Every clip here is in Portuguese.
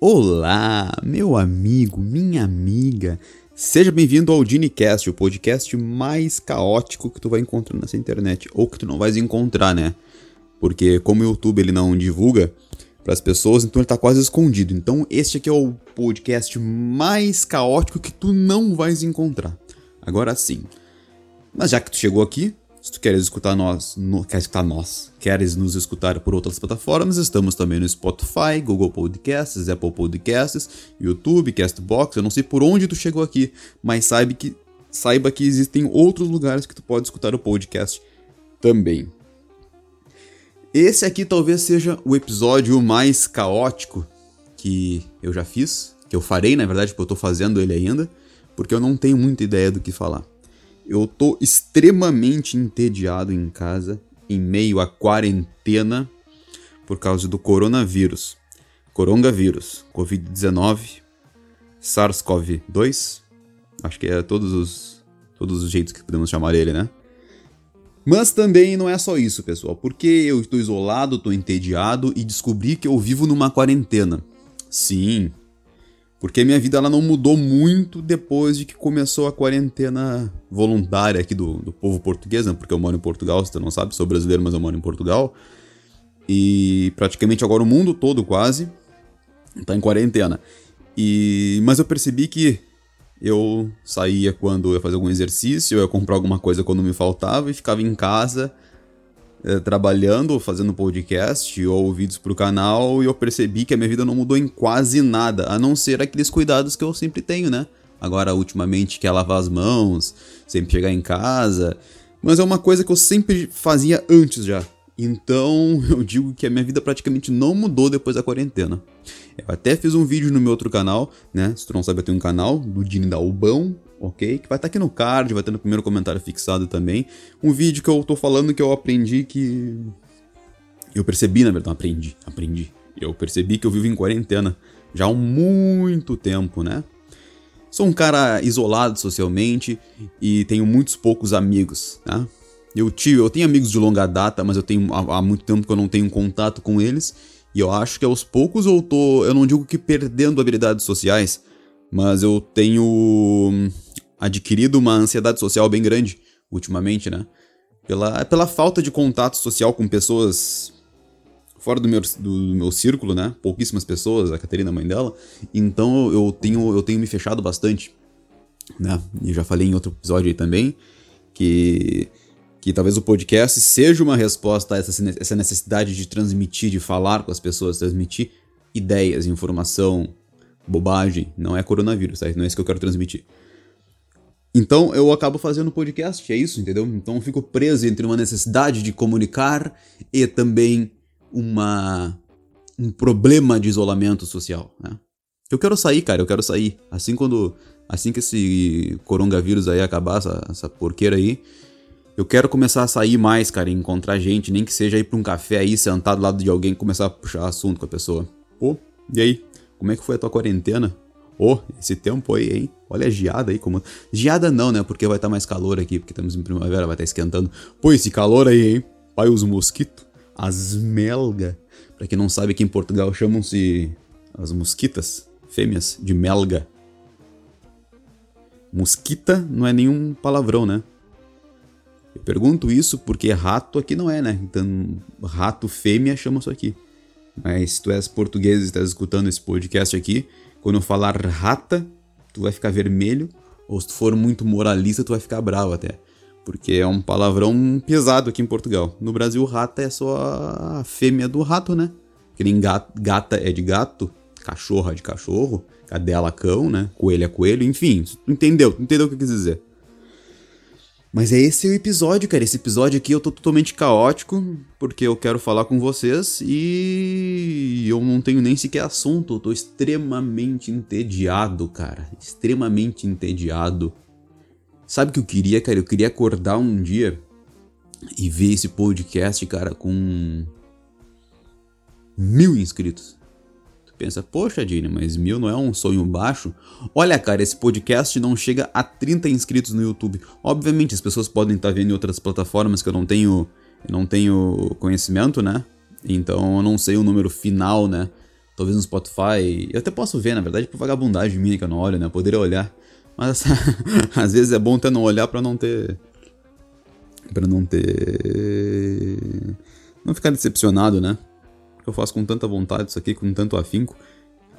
Olá, meu amigo, minha amiga. Seja bem-vindo ao DiniCast, o podcast mais caótico que tu vai encontrar nessa internet, ou que tu não vais encontrar, né? Porque como o YouTube ele não divulga para as pessoas, então ele tá quase escondido. Então este aqui é o podcast mais caótico que tu não vais encontrar. Agora sim. Mas já que tu chegou aqui, se tu queres escutar nós, no, quer escutar nós, queres nos escutar por outras plataformas, estamos também no Spotify, Google Podcasts, Apple Podcasts, YouTube, Castbox. Eu não sei por onde tu chegou aqui, mas saiba que saiba que existem outros lugares que tu pode escutar o podcast também. Esse aqui talvez seja o episódio mais caótico que eu já fiz, que eu farei, na verdade, porque eu tô fazendo ele ainda, porque eu não tenho muita ideia do que falar. Eu tô extremamente entediado em casa, em meio à quarentena, por causa do coronavírus. Coronavírus, Covid-19, SARS-CoV-2, acho que é todos os, todos os jeitos que podemos chamar ele, né? Mas também não é só isso, pessoal, porque eu estou isolado, estou entediado e descobri que eu vivo numa quarentena. Sim, porque minha vida ela não mudou muito depois de que começou a quarentena voluntária aqui do, do povo português, né? Porque eu moro em Portugal, você não sabe, sou brasileiro, mas eu moro em Portugal. E praticamente agora o mundo todo quase tá em quarentena. E mas eu percebi que eu saía quando eu ia fazer algum exercício, eu ia comprar alguma coisa quando me faltava e ficava em casa é, trabalhando, fazendo podcast ou vídeos pro canal e eu percebi que a minha vida não mudou em quase nada, a não ser aqueles cuidados que eu sempre tenho, né? Agora, ultimamente, que é lavar as mãos, sempre chegar em casa. Mas é uma coisa que eu sempre fazia antes já. Então, eu digo que a minha vida praticamente não mudou depois da quarentena. Eu até fiz um vídeo no meu outro canal, né? Se tu não sabe, eu tenho um canal do Dini Dalbão, ok? Que vai estar tá aqui no card, vai estar no primeiro comentário fixado também. Um vídeo que eu tô falando que eu aprendi que. Eu percebi, na verdade, aprendi, aprendi. Eu percebi que eu vivo em quarentena já há muito tempo, né? Sou um cara isolado socialmente e tenho muitos poucos amigos, né? Eu, tive, eu tenho amigos de longa data, mas eu tenho há, há muito tempo que eu não tenho contato com eles. E eu acho que aos poucos eu tô, eu não digo que perdendo habilidades sociais, mas eu tenho adquirido uma ansiedade social bem grande ultimamente, né? Pela, pela falta de contato social com pessoas fora do meu, do, meu círculo, né? Pouquíssimas pessoas, a Caterina, a mãe dela. Então eu tenho, eu tenho me fechado bastante, né? E já falei em outro episódio aí também que que talvez o podcast seja uma resposta a essa, necessidade de transmitir, de falar com as pessoas, transmitir ideias, informação, bobagem. Não é coronavírus, tá? Não é isso que eu quero transmitir. Então eu acabo fazendo podcast, é isso, entendeu? Então eu fico preso entre uma necessidade de comunicar e também uma um problema de isolamento social, né? Eu quero sair, cara, eu quero sair. Assim quando assim que esse coronavírus aí acabar essa, essa porqueira aí, eu quero começar a sair mais, cara, e encontrar gente, nem que seja ir pra um café aí, sentado do lado de alguém e começar a puxar assunto com a pessoa. Pô, e aí? Como é que foi a tua quarentena? Oh, esse tempo aí, hein? Olha a geada aí como. Geada não, né? Porque vai estar tá mais calor aqui, porque estamos em primavera, vai estar tá esquentando. Pô, esse calor aí, hein? Pai, os mosquitos, as melga. Pra quem não sabe, aqui em Portugal chamam-se as mosquitas, fêmeas, de melga. Mosquita não é nenhum palavrão, né? Eu pergunto isso porque rato aqui não é, né? Então, rato fêmea chama isso aqui. Mas se tu és português e estás escutando esse podcast aqui, quando eu falar rata, tu vai ficar vermelho, ou se tu for muito moralista, tu vai ficar bravo até. Porque é um palavrão pesado aqui em Portugal. No Brasil, rata é só a fêmea do rato, né? Que nem gata é de gato, cachorro é de cachorro, cadela cão, né? Coelho é coelho, enfim, entendeu? Entendeu o que eu quis dizer? Mas é esse o episódio, cara. Esse episódio aqui eu tô totalmente caótico, porque eu quero falar com vocês e eu não tenho nem sequer assunto. Eu tô extremamente entediado, cara. Extremamente entediado. Sabe o que eu queria, cara? Eu queria acordar um dia e ver esse podcast, cara, com mil inscritos. Pensa, poxa, Dini, mas mil não é um sonho baixo? Olha, cara, esse podcast não chega a 30 inscritos no YouTube. Obviamente, as pessoas podem estar vendo em outras plataformas que eu não tenho, não tenho conhecimento, né? Então eu não sei o número final, né? Talvez no Spotify. Eu até posso ver, na verdade, por vagabundagem minha que eu não olho, né? Eu poderia olhar. Mas às vezes é bom até não olhar para não ter. para não ter. Não ficar decepcionado, né? Eu faço com tanta vontade isso aqui, com tanto afinco.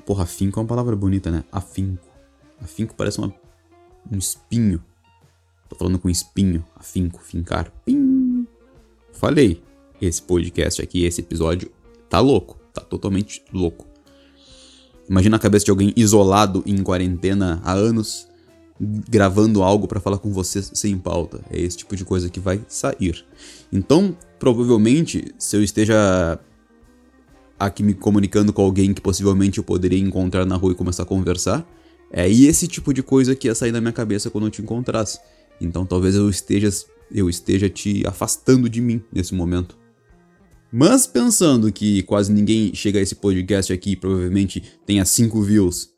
Porra, afinco é uma palavra bonita, né? Afinco. Afinco parece uma, um espinho. Tô falando com espinho. Afinco, fincar. Pim. Falei. Esse podcast aqui, esse episódio, tá louco. Tá totalmente louco. Imagina a cabeça de alguém isolado em quarentena há anos, gravando algo para falar com você sem pauta. É esse tipo de coisa que vai sair. Então, provavelmente, se eu esteja aqui me comunicando com alguém que possivelmente eu poderia encontrar na rua e começar a conversar. É e esse tipo de coisa que ia sair da minha cabeça quando eu te encontrasse. Então talvez eu esteja eu esteja te afastando de mim nesse momento. Mas pensando que quase ninguém chega a esse podcast aqui, provavelmente tenha 5 views,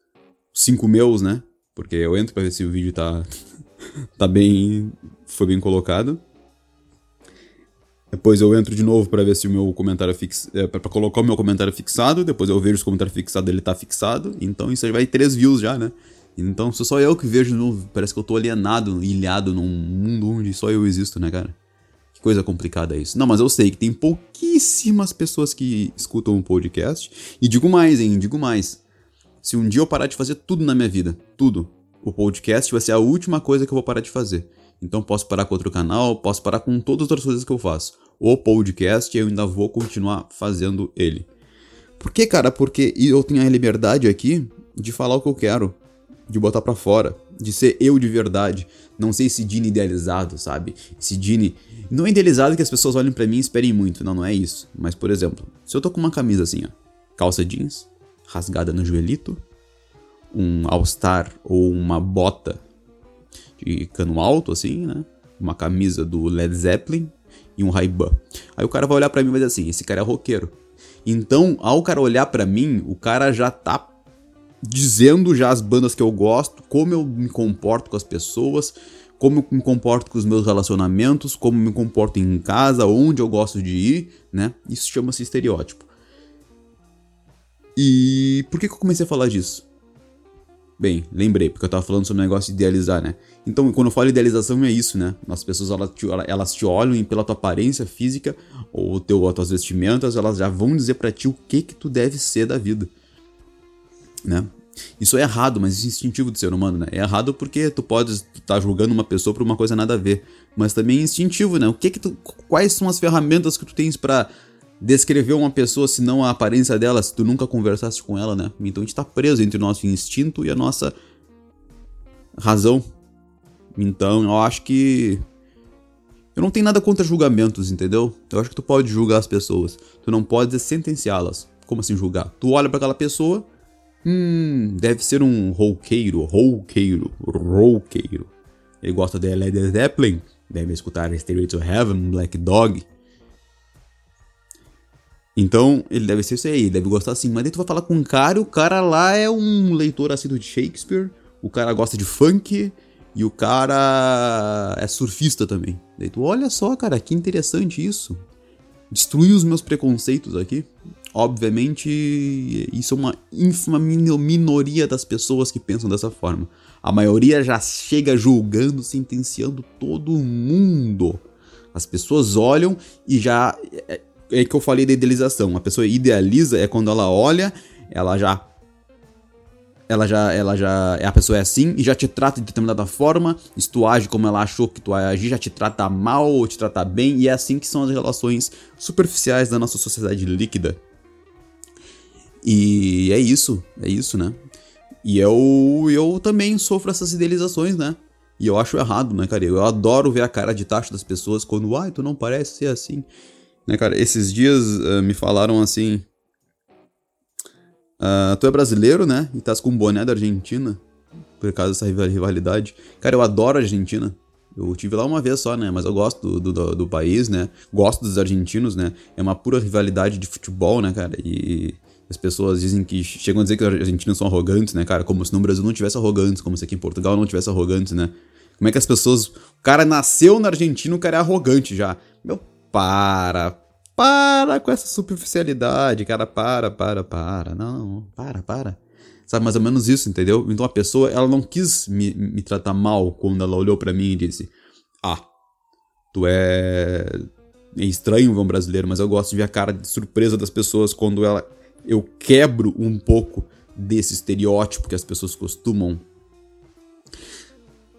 5 meus, né? Porque eu entro para ver se o vídeo tá tá bem foi bem colocado. Depois eu entro de novo para ver se o meu comentário fix... É, para colocar o meu comentário fixado. Depois eu vejo se o comentário fixado ele tá fixado. Então isso aí vai três views já, né? Então sou só eu que vejo de novo. Parece que eu tô alienado, ilhado num mundo onde só eu existo, né, cara? Que coisa complicada isso. Não, mas eu sei que tem pouquíssimas pessoas que escutam o um podcast. E digo mais, hein? Digo mais. Se um dia eu parar de fazer tudo na minha vida, tudo, o podcast vai ser a última coisa que eu vou parar de fazer. Então posso parar com outro canal, posso parar com todas as outras coisas que eu faço. O podcast eu ainda vou continuar fazendo ele. Por que, cara? Porque eu tenho a liberdade aqui de falar o que eu quero, de botar para fora, de ser eu de verdade, não ser esse Dini idealizado, sabe? Esse Dini não é idealizado que as pessoas olhem para mim e esperem muito, não, não é isso. Mas por exemplo, se eu tô com uma camisa assim, ó, calça jeans, rasgada no joelhito, um All-Star ou uma bota de cano alto, assim, né? Uma camisa do Led Zeppelin e um Ray-Ban. Aí o cara vai olhar para mim e vai dizer assim, esse cara é roqueiro. Então, ao cara olhar para mim, o cara já tá dizendo já as bandas que eu gosto, como eu me comporto com as pessoas, como eu me comporto com os meus relacionamentos, como eu me comporto em casa, onde eu gosto de ir, né? Isso chama-se estereótipo. E por que, que eu comecei a falar disso? Bem, lembrei, porque eu tava falando sobre o negócio de idealizar, né? Então, quando eu falo idealização, é isso, né? As pessoas, elas te, elas te olham e pela tua aparência física, ou teu, as tuas vestimentas, elas já vão dizer para ti o que que tu deve ser da vida, né? Isso é errado, mas isso é instintivo do ser humano, né? É errado porque tu pode estar tá julgando uma pessoa por uma coisa nada a ver, mas também é instintivo, né? O que que tu, quais são as ferramentas que tu tens para descrever uma pessoa se não a aparência dela, se tu nunca conversaste com ela, né? Então a gente tá preso entre o nosso instinto e a nossa razão. Então eu acho que. Eu não tenho nada contra julgamentos, entendeu? Eu acho que tu pode julgar as pessoas. Tu não pode sentenciá-las. Como assim julgar? Tu olha para aquela pessoa. Hum, deve ser um roqueiro, roqueiro, roqueiro. Ele gosta de Led Zeppelin, deve escutar Stairway to Heaven, Black Dog. Então, ele deve ser isso aí, ele deve gostar assim. Mas daí tu vai falar com um cara, e o cara lá é um leitor assíduo de Shakespeare, o cara gosta de funk, e o cara é surfista também. Daí tu, olha só, cara, que interessante isso. Destruiu os meus preconceitos aqui. Obviamente, isso é uma ínfima minoria das pessoas que pensam dessa forma. A maioria já chega julgando, sentenciando todo mundo. As pessoas olham e já é, é que eu falei da idealização. A pessoa idealiza é quando ela olha, ela já ela já, ela já, a pessoa é assim e já te trata de determinada forma, se tu age como ela achou que tu agir, já te trata mal ou te trata bem, e é assim que são as relações superficiais da nossa sociedade líquida. E é isso, é isso, né? E eu, eu também sofro essas idealizações, né? E eu acho errado, né, cara? Eu adoro ver a cara de tacho das pessoas quando, ai, tu não parece ser assim. Né, cara, esses dias uh, me falaram assim. Uh, tu é brasileiro, né? E tá com um boné da Argentina. Por causa dessa rivalidade. Cara, eu adoro a Argentina. Eu tive lá uma vez só, né? Mas eu gosto do, do, do, país, né? Gosto dos argentinos, né? É uma pura rivalidade de futebol, né, cara? E, As pessoas dizem que. chegam a dizer que os argentinos são arrogantes, né, cara? Como se no Brasil não tivesse arrogantes, como se aqui em Portugal não tivesse arrogantes, né? Como é que as pessoas. O cara nasceu na Argentina, o cara é arrogante já. Meu, para. Para com essa superficialidade, cara. Para, para, para. Não, para, para. Sabe, mais ou menos isso, entendeu? Então a pessoa, ela não quis me, me tratar mal quando ela olhou para mim e disse: Ah, tu é. É estranho ver um brasileiro, mas eu gosto de ver a cara de surpresa das pessoas quando ela. Eu quebro um pouco desse estereótipo que as pessoas costumam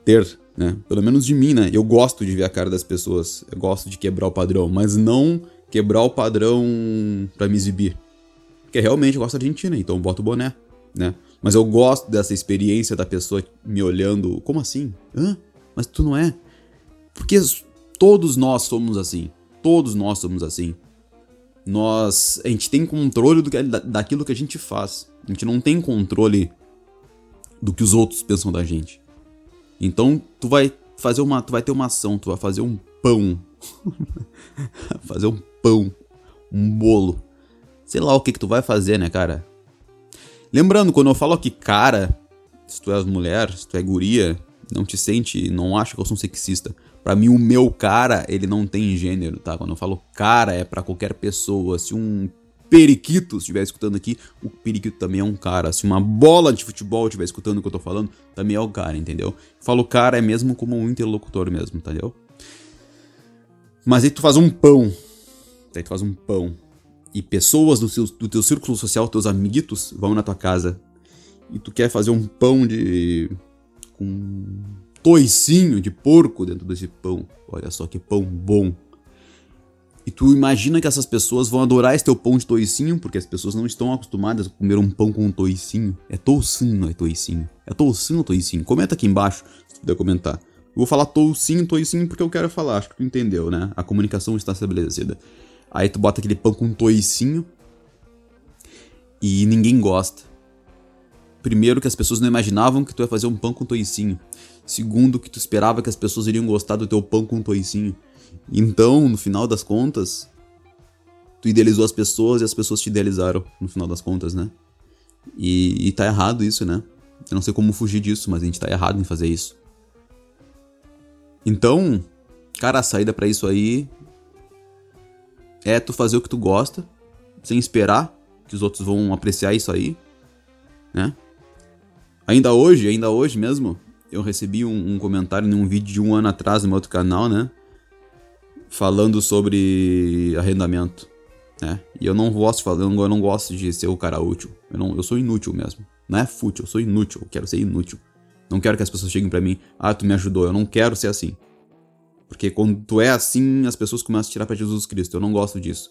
ter, né? Pelo menos de mim, né? Eu gosto de ver a cara das pessoas. Eu gosto de quebrar o padrão, mas não quebrar o padrão para me exibir. Porque realmente eu gosto da Argentina, então eu boto o boné né? Mas eu gosto dessa experiência da pessoa me olhando, como assim? Hã? Mas tu não é? Porque todos nós somos assim. Todos nós somos assim. Nós, a gente tem controle do que, daquilo que a gente faz. A gente não tem controle do que os outros pensam da gente. Então, tu vai fazer uma, tu vai ter uma ação, tu vai fazer um pão. fazer um pão, um bolo. Sei lá o que que tu vai fazer, né, cara? Lembrando, quando eu falo aqui cara, se tu és mulher, se tu é guria, não te sente, não acha que eu sou um sexista. Para mim, o meu cara, ele não tem gênero, tá? Quando eu falo cara, é para qualquer pessoa. Se um periquito estiver escutando aqui, o periquito também é um cara. Se uma bola de futebol estiver escutando o que eu tô falando, também é o cara, entendeu? Eu falo cara é mesmo como um interlocutor mesmo, entendeu? Mas aí tu faz um pão. Aí tu faz um pão e pessoas do, seu, do teu círculo social, teus amiguitos, vão na tua casa e tu quer fazer um pão de. com toicinho de porco dentro desse pão. Olha só que pão bom. E tu imagina que essas pessoas vão adorar esse teu pão de toicinho, porque as pessoas não estão acostumadas a comer um pão com um toicinho. É toucinho, não é toicinho. É toucinho ou toicinho? Comenta aqui embaixo, se tu puder comentar. Eu vou falar toucinho, toicinho, porque eu quero falar. Acho que tu entendeu, né? A comunicação está estabelecida. Aí tu bota aquele pão com toicinho e ninguém gosta. Primeiro que as pessoas não imaginavam que tu ia fazer um pão com toicinho. Segundo que tu esperava que as pessoas iriam gostar do teu pão com toicinho. Então, no final das contas, tu idealizou as pessoas e as pessoas te idealizaram, no final das contas, né? E, e tá errado isso, né? Eu não sei como fugir disso, mas a gente tá errado em fazer isso. Então, cara, a saída para isso aí é tu fazer o que tu gosta, sem esperar que os outros vão apreciar isso aí, né? Ainda hoje, ainda hoje mesmo, eu recebi um, um comentário num vídeo de um ano atrás no meu outro canal, né? Falando sobre arrendamento, né? E eu não gosto falar, eu não gosto de ser o cara útil. Eu, não, eu sou inútil mesmo. Não é fútil, eu sou inútil, eu quero ser inútil. Não quero que as pessoas cheguem para mim, ah, tu me ajudou, eu não quero ser assim. Porque quando tu é assim, as pessoas começam a tirar pra Jesus Cristo. Eu não gosto disso.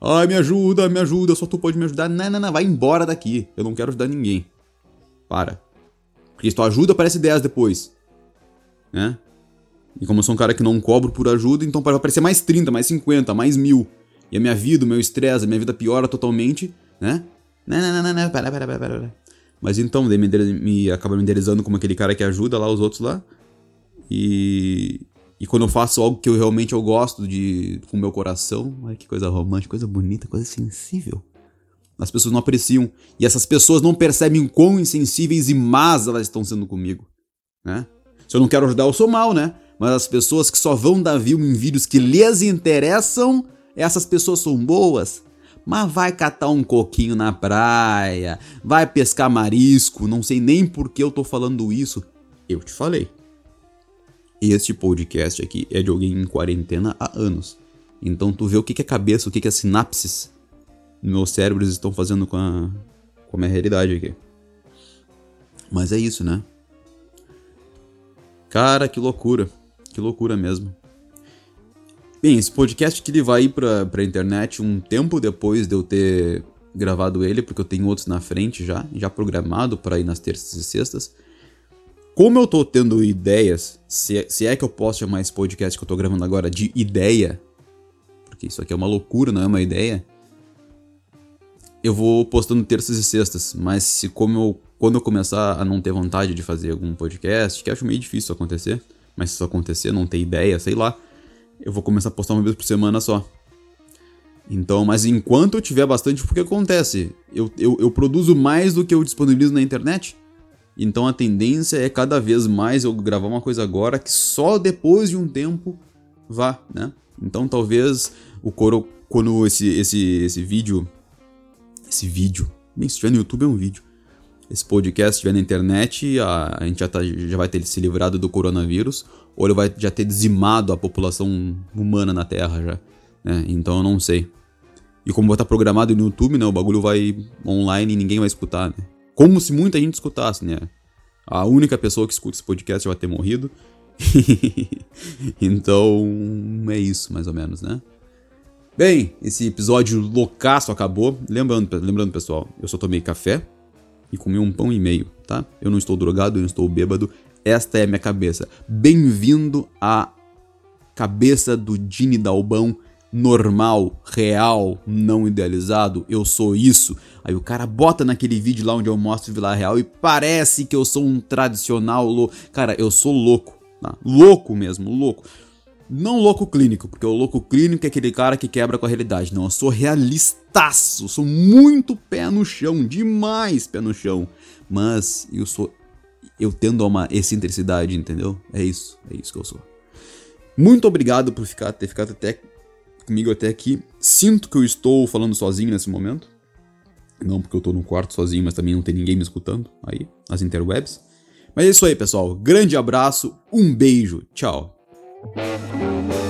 Ai, me ajuda, me ajuda, só tu pode me ajudar. Não, não, não, vai embora daqui. Eu não quero ajudar ninguém. Para. Porque se tu ajuda, aparece 10 depois. Né? E como eu sou um cara que não cobro por ajuda, então vai aparecer mais 30, mais 50, mais mil. E a minha vida, o meu estresse, a minha vida piora totalmente, né? Não, não, não, não, não, para, para, para, para. Mas então, daí me, me acaba me idealizando como aquele cara que ajuda lá os outros lá. E, e quando eu faço algo que eu realmente eu gosto de com o meu coração, olha que coisa romântica, coisa bonita, coisa sensível. As pessoas não apreciam e essas pessoas não percebem quão insensíveis e más elas estão sendo comigo, né? Se eu não quero ajudar, eu sou mal, né? Mas as pessoas que só vão dar view em vídeos que lhes interessam, essas pessoas são boas. Mas vai catar um coquinho na praia, vai pescar marisco, não sei nem por que eu tô falando isso. Eu te falei. Este podcast aqui é de alguém em quarentena há anos. Então tu vê o que, que a cabeça, o que, que as sinapses no meu cérebro estão fazendo com a, com a minha realidade aqui. Mas é isso, né? Cara, que loucura. Que loucura mesmo. Bem, esse podcast que ele vai ir pra, internet um tempo depois de eu ter gravado ele, porque eu tenho outros na frente já, já programado para ir nas terças e sextas. Como eu tô tendo ideias, se é, se é que eu posso chamar esse podcast que eu tô gravando agora de ideia, porque isso aqui é uma loucura, não é uma ideia, eu vou postando terças e sextas, mas se como eu, quando eu começar a não ter vontade de fazer algum podcast, que acho meio difícil acontecer, mas se isso acontecer, não ter ideia, sei lá, eu vou começar a postar uma vez por semana só. Então, mas enquanto eu tiver bastante, porque acontece? Eu, eu, eu produzo mais do que eu disponibilizo na internet. Então a tendência é cada vez mais eu gravar uma coisa agora que só depois de um tempo vá, né? Então talvez o coro quando esse esse esse vídeo esse vídeo, bem se estiver no YouTube é um vídeo. Esse podcast estiver na internet, a, a gente já, tá, já vai ter se livrado do coronavírus, ou ele vai já ter dizimado a população humana na Terra já. Né? Então eu não sei. E como vai estar programado no YouTube, né? O bagulho vai online e ninguém vai escutar, né? Como se muita gente escutasse, né? A única pessoa que escuta esse podcast vai ter morrido. então, é isso, mais ou menos, né? Bem, esse episódio loucaço acabou. Lembrando, lembrando, pessoal, eu só tomei café e comi um pão e meio, tá? Eu não estou drogado, eu não estou bêbado. Esta é a minha cabeça. Bem-vindo à cabeça do Dini Dalbão normal, real, não idealizado, eu sou isso. Aí o cara bota naquele vídeo lá onde eu mostro Vila Real e parece que eu sou um tradicional louco. Cara, eu sou louco, tá? Louco mesmo, louco. Não louco clínico, porque o louco clínico é aquele cara que quebra com a realidade. Não, eu sou realistaço, sou muito pé no chão, demais pé no chão. Mas eu sou. Eu tendo uma excentricidade, entendeu? É isso, é isso que eu sou. Muito obrigado por ficar, ter ficado até comigo até aqui. Sinto que eu estou falando sozinho nesse momento. Não porque eu estou no quarto sozinho, mas também não tem ninguém me escutando aí, nas interwebs. Mas é isso aí, pessoal. Grande abraço, um beijo, tchau. Thank you.